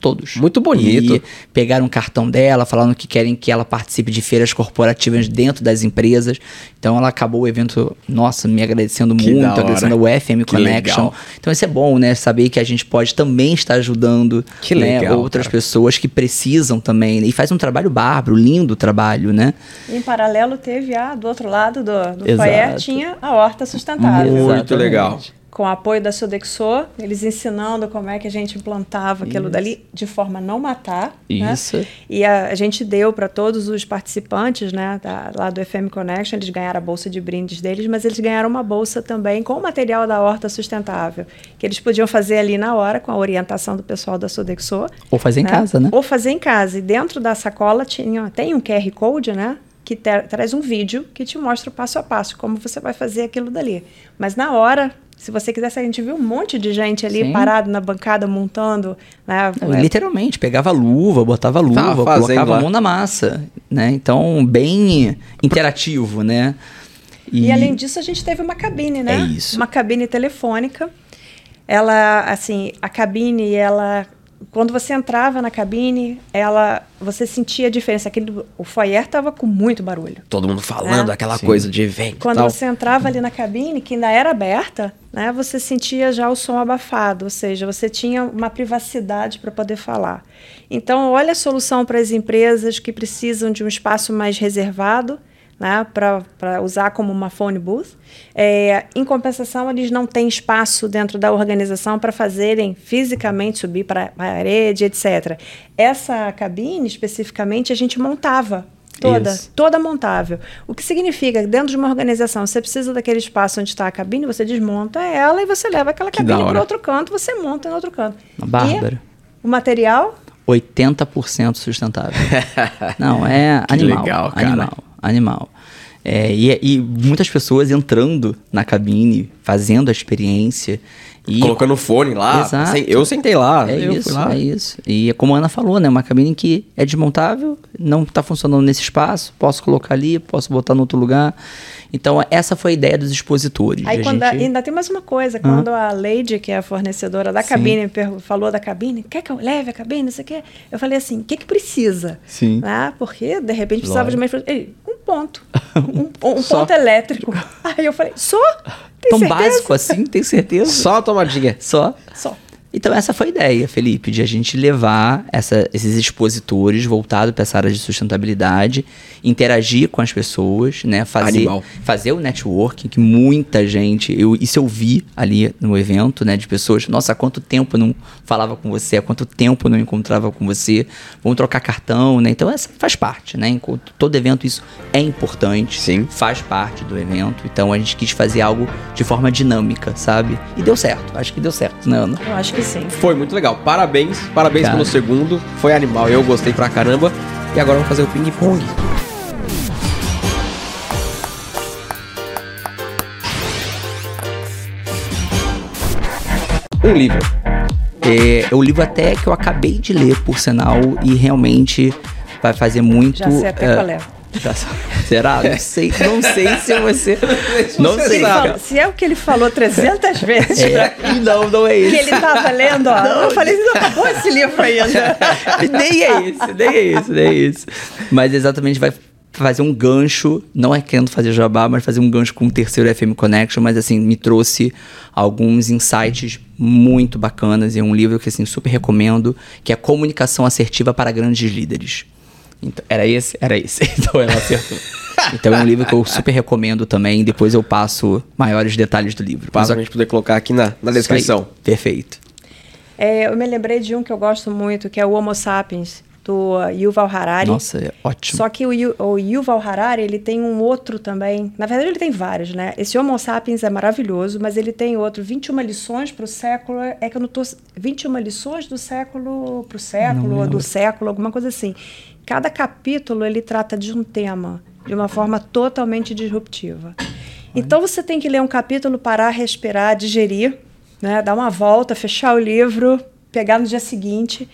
Todos. Muito bonito. E pegaram o cartão dela, falando que querem que ela participe de feiras corporativas dentro das empresas. Então ela acabou o evento, nossa, me agradecendo Que muito, agradecendo ao FM Que Connection. legal. Então isso é bom, né? Saber que a gente pode também estar ajudando Que né, legal, outras cara. pessoas que precisam também. E faz um trabalho bárbaro, lindo trabalho, né? Em paralelo, teve a, do outro lado do, do foyer, tinha a horta sustentável. Muito Exatamente. legal. Com o apoio da Sodexo, eles ensinando como é que a gente implantava aquilo dali de forma a não matar. né? Isso. E a, a gente deu para todos os participantes né, da- lá do FM Connection, eles ganharam a bolsa de brindes deles, mas eles ganharam uma bolsa também com o material da horta sustentável, que eles podiam fazer ali na hora, com a orientação do pessoal da Sodexo. Ou fazer em casa, né? Ou fazer em casa. E dentro da sacola tinha, tem um QR Code, né? Que tra- traz um vídeo que te mostra o passo a passo, como você vai fazer aquilo dali. Mas na hora, se você quisesse, a gente viu um monte de gente ali Sim. parado na bancada montando. Né? Não, literalmente, pegava a luva, botava a luva, colocava a mão na massa, né? Então, bem interativo, né? E, além disso, a gente teve uma cabine, né? É isso. Uma cabine telefônica. Ela, assim, a cabine, ela. Quando você entrava na cabine, ela, você sentia a diferença. Aquele, o foyer estava com muito barulho. Todo mundo falando É. aquela Sim. coisa de evento Quando tal. você entrava ali na cabine, que ainda era aberta, né, você sentia já o som abafado, ou seja, você tinha uma privacidade para poder falar. Então, olha a solução para as empresas que precisam de um espaço mais reservado, né, para usar como uma phone booth. É, em compensação, eles não têm espaço dentro da organização para fazerem fisicamente subir para a parede, etc. Essa cabine, especificamente, a gente montava toda, Isso. toda montável. O que significa que dentro de uma organização, você precisa daquele espaço onde está a cabine, você desmonta ela e você leva aquela Que cabine para outro canto, você monta em outro canto. Bárbaro. E o material 80% sustentável. *laughs* Não, é Que animal. legal, cara. Animal, animal. É, e, e muitas pessoas entrando na cabine, fazendo a experiência. E Colocando fone lá. Exato. Eu sentei lá. é eu isso, fui lá. é isso. E é como a Ana falou, né? Uma cabine que é desmontável, não está funcionando nesse espaço, posso colocar ali, posso botar no outro lugar. Então, essa foi a ideia dos expositores. Aí A quando gente- a- ainda tem mais uma coisa, quando a Lady, que é a fornecedora da Sim. cabine, falou da cabine, quer que eu leve a cabine, não sei o quê? Eu falei assim, o que que precisa? Sim. Ah, porque de repente precisava de uma infra- Ele, um ponto. Um, *laughs* um ponto elétrico. *laughs* Aí eu falei, só? Tem Tão certeza? básico assim, tem certeza? Só a tomadinha. Só? Só. Então essa foi a ideia, Felipe, de a gente levar essa- esses expositores voltados para essa área de sustentabilidade, interagir com as pessoas, né, fazer, Animal. fazer o networking que muita gente, eu, isso eu vi ali no evento, né, de pessoas, nossa, há quanto tempo eu não falava com você, há quanto tempo eu não encontrava com você, vamos trocar cartão, né? Então essa faz parte, né? Enquanto todo evento isso é importante, Sim. faz parte do evento. Então a gente quis fazer algo de forma dinâmica, sabe? E deu certo. Acho que deu certo, né, Ana? Eu acho que sim. Foi muito legal. Parabéns. Parabéns Cara. pelo segundo. Foi animal. Eu gostei pra caramba. E agora vamos fazer o ping-pong. Um livro. É, é o livro até que eu acabei de ler, por sinal, e realmente vai fazer muito. Já sei até é, qual é. Já- será? Não sei, não sei se você. *laughs* Não sei. Falou- se é o que ele falou 300 vezes, É, e não, não é que esse. ele tava lendo, ó. eu falei, não acabou esse livro ainda. *laughs* nem é esse, nem é esse, nem é esse. Mas exatamente vai fazer um gancho, não é querendo fazer jabá, mas fazer um gancho com o terceiro FM Connection, mas assim, me trouxe alguns insights muito bacanas e é um livro que assim super recomendo, que é Comunicação Assertiva para Grandes Líderes. Então, era esse? Era esse. *laughs* Então ela acertou. Então é um livro que eu super recomendo também, depois eu passo maiores detalhes do livro. Para a gente poder colocar aqui na, na descrição. Perfeito. É, eu me lembrei de um que eu gosto muito, que é o Homo Sapiens, do Yuval Harari. Nossa, é ótimo. Só que o, Yu- o Yuval Harari, ele tem um outro também. Na verdade, ele tem vários, né? Esse Homo Sapiens é maravilhoso, mas ele tem outro, 21 lições para o século. É que eu não tô. 21 lições do século para o século, ou do século, alguma coisa assim. Cada capítulo ele trata de um tema de uma forma totalmente disruptiva. Então você tem que ler um capítulo, parar, respirar, digerir, né? dar uma volta, fechar o livro, pegar no dia seguinte.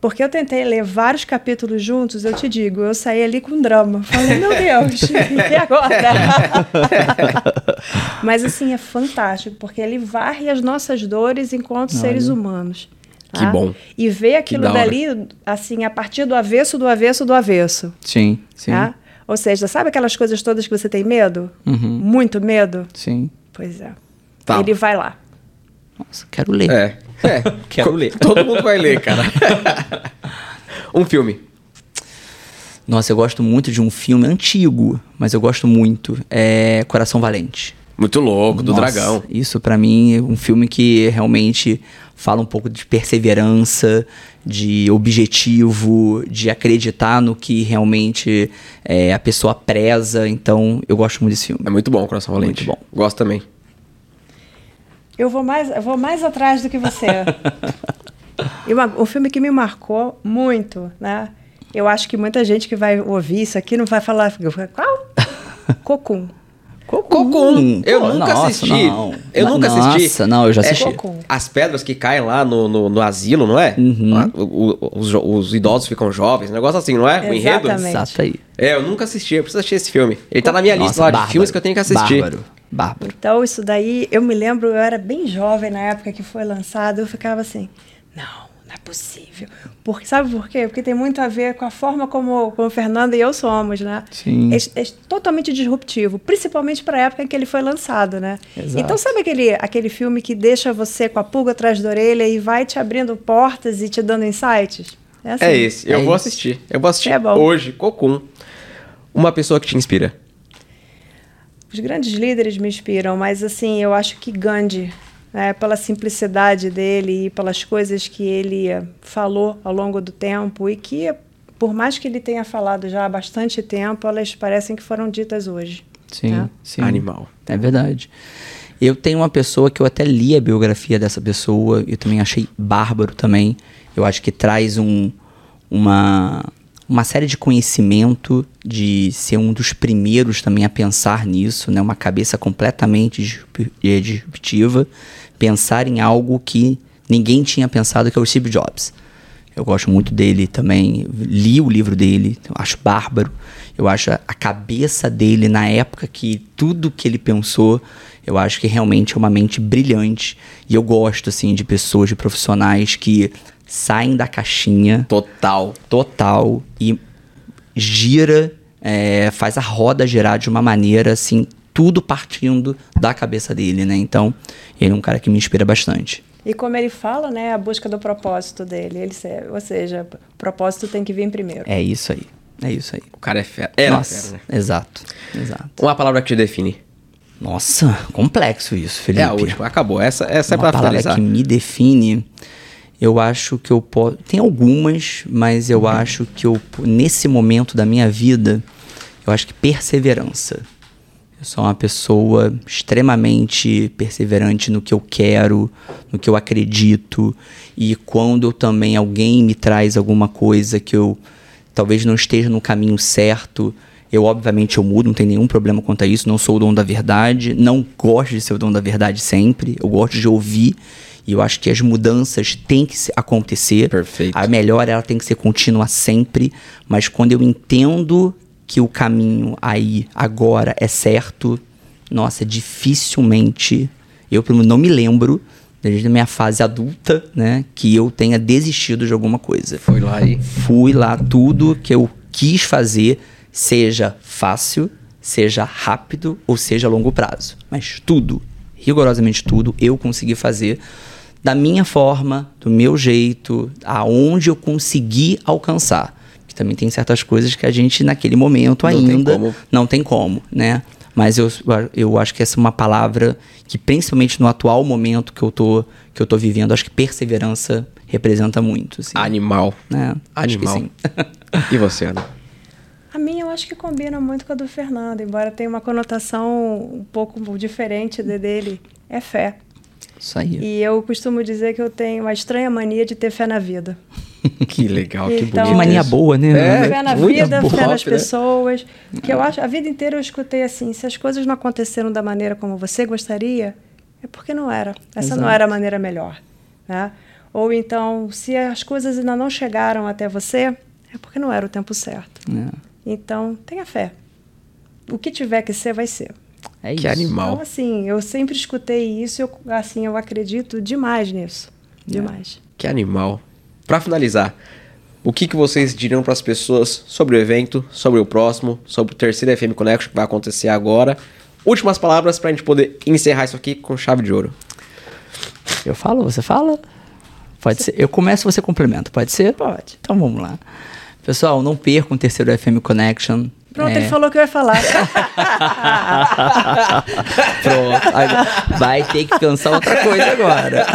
Porque eu tentei ler vários capítulos juntos, eu te digo, eu saí ali com drama. Falei, meu Deus, *laughs* e agora? *laughs* Mas assim, é fantástico, porque ele varre as nossas dores enquanto seres humanos. Que bom. E ver aquilo dali, assim, a partir do avesso, do avesso, do avesso. Sim, sim. tá? Ou seja, sabe aquelas coisas todas que você tem medo? Uhum. Muito medo? Sim. Pois é. Tá. Ele vai lá. Nossa, quero ler. É. É. *laughs* Quero ler. *laughs* Todo mundo vai ler, cara. *laughs* um filme. Nossa, eu gosto muito de um filme antigo, mas eu gosto muito. É Coração Valente. Muito louco, do Nossa, dragão. Isso pra mim é um filme que realmente fala um pouco de perseverança, de objetivo, de acreditar no que realmente é, a pessoa preza. Então, eu gosto muito desse filme. É muito bom, Coração Valente. Muito bom. Gosto também. Eu vou mais, eu vou mais atrás do que você. *laughs* e uma, um filme que me marcou muito, né? Eu acho que muita gente que vai ouvir isso aqui não vai falar. Qual? *laughs* Cocum. Cocum. Eu Pô, nunca nossa, assisti. não. Eu nunca assisti. Nossa, não, eu já É, assisti. Cocum. As pedras que caem lá no, no, no asilo, não é? Uhum. Lá, o- o- os, os idosos ficam jovens, um negócio assim, não é? O enredo? Exatamente. Exato aí. É, eu nunca assisti, eu preciso assistir esse filme. Ele tá na minha lista Nossa, lá de bárbaro. filmes que eu tenho que assistir. Bárbaro. Bárbaro. Então, isso daí, eu me lembro, eu era bem jovem na época que foi lançado, eu ficava assim, não, não é possível. Porque, sabe por quê? Porque tem muito a ver com a forma como, como o Fernando e eu somos, né? Sim. É, é totalmente disruptivo, principalmente para a época em que ele foi lançado, né? Exato. Então, sabe aquele, aquele filme que deixa você com a pulga atrás da orelha e vai te abrindo portas e te dando insights? É, assim. É esse, eu É vou isso. assistir. Eu vou assistir É bom. hoje, Cocum. Uma pessoa que te inspira. Os grandes líderes me inspiram, mas assim, eu acho que Gandhi, né, pela simplicidade dele e pelas coisas que ele falou ao longo do tempo e que, por mais que ele tenha falado já há bastante tempo, elas parecem que foram ditas hoje. Sim, né? sim. Animal. É verdade. Eu tenho uma pessoa que eu até li a biografia dessa pessoa, eu também achei bárbaro também. Eu acho que traz um, uma, uma série de conhecimento, de ser um dos primeiros também a pensar nisso, né? Uma cabeça completamente eh, disruptiva, pensar em algo que ninguém tinha pensado, que é o Steve Jobs. Eu gosto muito dele também, li o livro dele, acho bárbaro. Eu acho a cabeça dele na época que tudo que ele pensou, eu acho que realmente é uma mente brilhante. E eu gosto, assim, de pessoas, de profissionais que saem da caixinha Total. total e gira, é, faz a roda girar de uma maneira assim, tudo partindo da cabeça dele, né? Então, ele é um cara que me inspira bastante. E como ele fala, né, a busca do propósito dele. Ele, se- ou seja, o propósito tem que vir primeiro. É isso aí. É isso aí. O cara é fera. Era Nossa, fera, né? exato. Exato. Uma palavra que te define. Nossa, complexo isso, Felipe. É a última. Acabou. Essa, essa é uma pra palavra finalizar. que me define, eu acho que eu posso. Tem algumas, mas eu acho que eu, nesse momento da minha vida, eu acho que perseverança. Eu sou uma pessoa extremamente perseverante no que eu quero, no que eu acredito. E quando também alguém me traz alguma coisa que eu talvez não esteja no caminho certo, eu obviamente eu mudo, não tem nenhum problema quanto a isso, não sou o dono da verdade, não gosto de ser o dono da verdade sempre, eu gosto de ouvir e eu acho que as mudanças têm que acontecer. Perfeito. A melhora ela tem que ser contínua sempre, mas quando eu entendo que o caminho aí agora é certo, nossa, dificilmente eu pelo menos não me lembro desde a minha fase adulta, né, que eu tenha desistido de alguma coisa Foi lá e. fui lá tudo que eu quis fazer, seja fácil, seja rápido ou seja a longo prazo. Mas tudo, rigorosamente tudo, eu consegui fazer da minha forma, do meu jeito, aonde eu consegui alcançar. Que também tem certas coisas que a gente naquele momento Não tem ainda como. não tem como, né? Mas eu, eu acho que essa é uma palavra que, principalmente no atual momento que eu tô, que eu tô vivendo, acho que perseverança representa muito. Assim. Animal. É, acho que Animal. sim. E você, Ana? A minha eu acho que combina muito com a do Fernando, embora tenha uma conotação um pouco diferente de- dele. É fé. Isso aí. E eu costumo dizer que eu tenho uma estranha mania de ter fé na vida. *laughs* Que legal, que Então- bonito. Que mania isso. boa, né? É, fé na vida, boa, fé nas né? pessoas. Que eu acho, a vida inteira eu escutei assim, se as coisas não aconteceram da maneira como você gostaria, é porque não era. Essa não Exato. era a maneira melhor, né? Ou então, se as coisas ainda não chegaram até você, é porque não era o tempo certo. É, Então, tenha fé. O que tiver que ser, vai ser. É Que isso. animal. Então, assim, eu sempre escutei isso, eu, assim, eu acredito demais nisso. Demais. Que animal. Pra finalizar, o que, que vocês diriam para as pessoas sobre o evento, sobre o próximo, sobre o terceiro FM Connection que vai acontecer agora? Últimas palavras pra gente poder encerrar isso aqui com chave de ouro. Eu falo, você fala? Pode ser. Eu começo, você complementa, pode ser? Pode. Então vamos lá. Pessoal, não percam o terceiro FM Connection. Pronto, É, ele falou que eu ia falar. *laughs* Pronto. Agora Vai ter que pensar outra coisa agora. *laughs*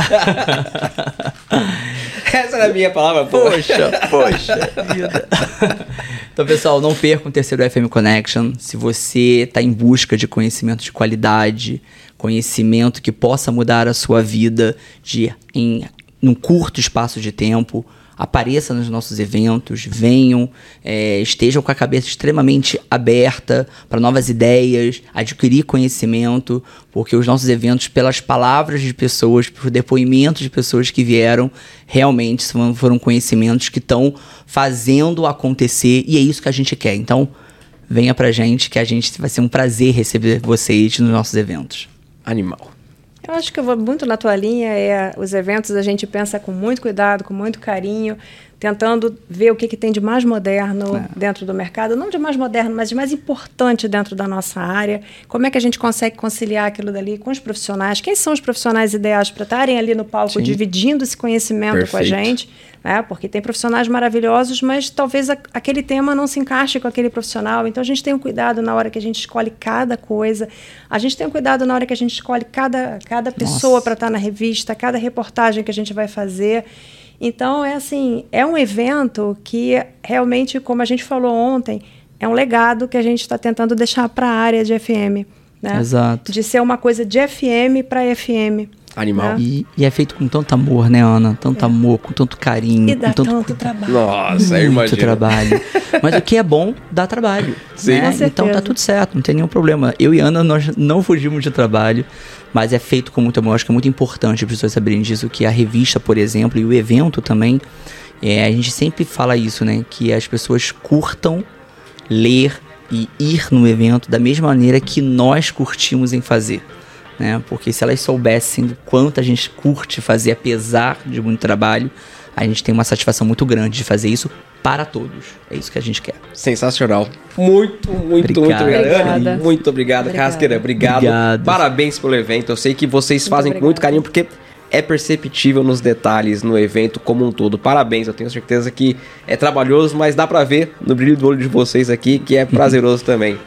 Essa era a minha palavra, Poxa, poxa vida. Então, pessoal, não percam o terceiro FM Connection. Se você está em busca de conhecimento de qualidade, conhecimento que possa mudar a sua vida de, em num curto espaço de tempo, apareça nos nossos eventos, venham, é, estejam com a cabeça extremamente aberta para novas ideias, adquirir conhecimento, porque os nossos eventos, pelas palavras de pessoas, por depoimentos de pessoas que vieram, realmente foram conhecimentos que estão fazendo acontecer e é isso que a gente quer. Então, venha pra gente que a gente vai ser um prazer receber vocês nos nossos eventos. Animal. Eu acho que eu vou muito na tua linha. É, os eventos a gente pensa com muito cuidado, com muito carinho, tentando ver o que, que tem de mais moderno dentro do mercado. Não de mais moderno, mas de mais importante dentro da nossa área. Como é que a gente consegue conciliar aquilo dali com os profissionais? Quem são os profissionais ideais para estarem ali no palco Sim. dividindo esse conhecimento com a Perfeito. gente? Né? Porque tem profissionais maravilhosos, mas talvez a- aquele tema não se encaixe com aquele profissional. Então a gente tem um cuidado na hora que a gente escolhe cada coisa. A gente tem um cuidado na hora que a gente escolhe cada, cada pessoa para estar na revista, cada reportagem que a gente vai fazer. Então é assim, é um evento que realmente, como a gente falou ontem, é um legado que a gente está tentando deixar para a área de FM. Né? Exato. De ser uma coisa de FM para FM. Animal. E, e é feito com tanto amor, né, Ana? Tanto amor, com tanto carinho, E dá com tanto, tanto trabalho. Nossa, muito imagino. trabalho. *laughs* Mas o que é bom, dá trabalho. Sim. né? Com Então tá tudo certo, não tem nenhum problema. Eu e Ana, nós não fugimos de trabalho, mas é feito com muito amor. Eu Acho que é muito importante as pessoas saberem disso, que a revista, por exemplo, e o evento também, é, a gente sempre fala isso, né? Que as pessoas curtam ler e ir no evento da mesma maneira que nós curtimos em fazer. Né? Porque se elas soubessem do quanto a gente curte fazer, apesar de muito trabalho, a gente tem uma satisfação muito grande de fazer isso para todos. É isso que a gente quer. Sensacional. Muito, muito, Obrigado. muito obrigado. Obrigada. Muito obrigado, Obrigada. Casqueira. Obrigado. Obrigado. Parabéns pelo evento. Eu sei que vocês fazem com muito carinho, porque é perceptível nos detalhes, no evento como um todo. Parabéns, eu tenho certeza que é trabalhoso, mas dá pra ver no brilho do olho de vocês aqui que é *laughs* prazeroso também.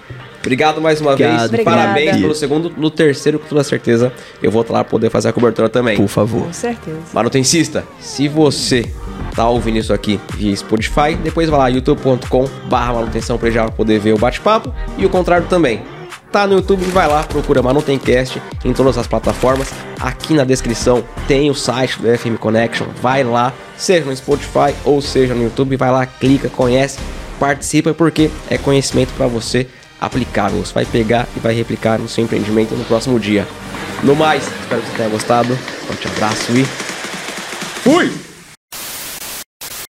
Obrigado mais uma Obrigado. vez. Obrigada. Parabéns pelo segundo. No terceiro, com toda certeza, eu vou estar lá pra poder fazer a cobertura também. Por favor. Com certeza. Manutencista, se você tá ouvindo isso aqui via Spotify, depois vai lá youtube.com barra manutenção pra já poder ver o bate-papo e o contrário também. Tá no YouTube, vai lá, procura Manutencast em todas as plataformas. Aqui na descrição tem o site do FM Connection. Vai lá, seja no Spotify ou seja no YouTube, vai lá, clica, conhece, participa porque é conhecimento para você aplicável. Você vai pegar e vai replicar no seu empreendimento no próximo dia. No mais, espero que você tenha gostado. Forte abraço e fui!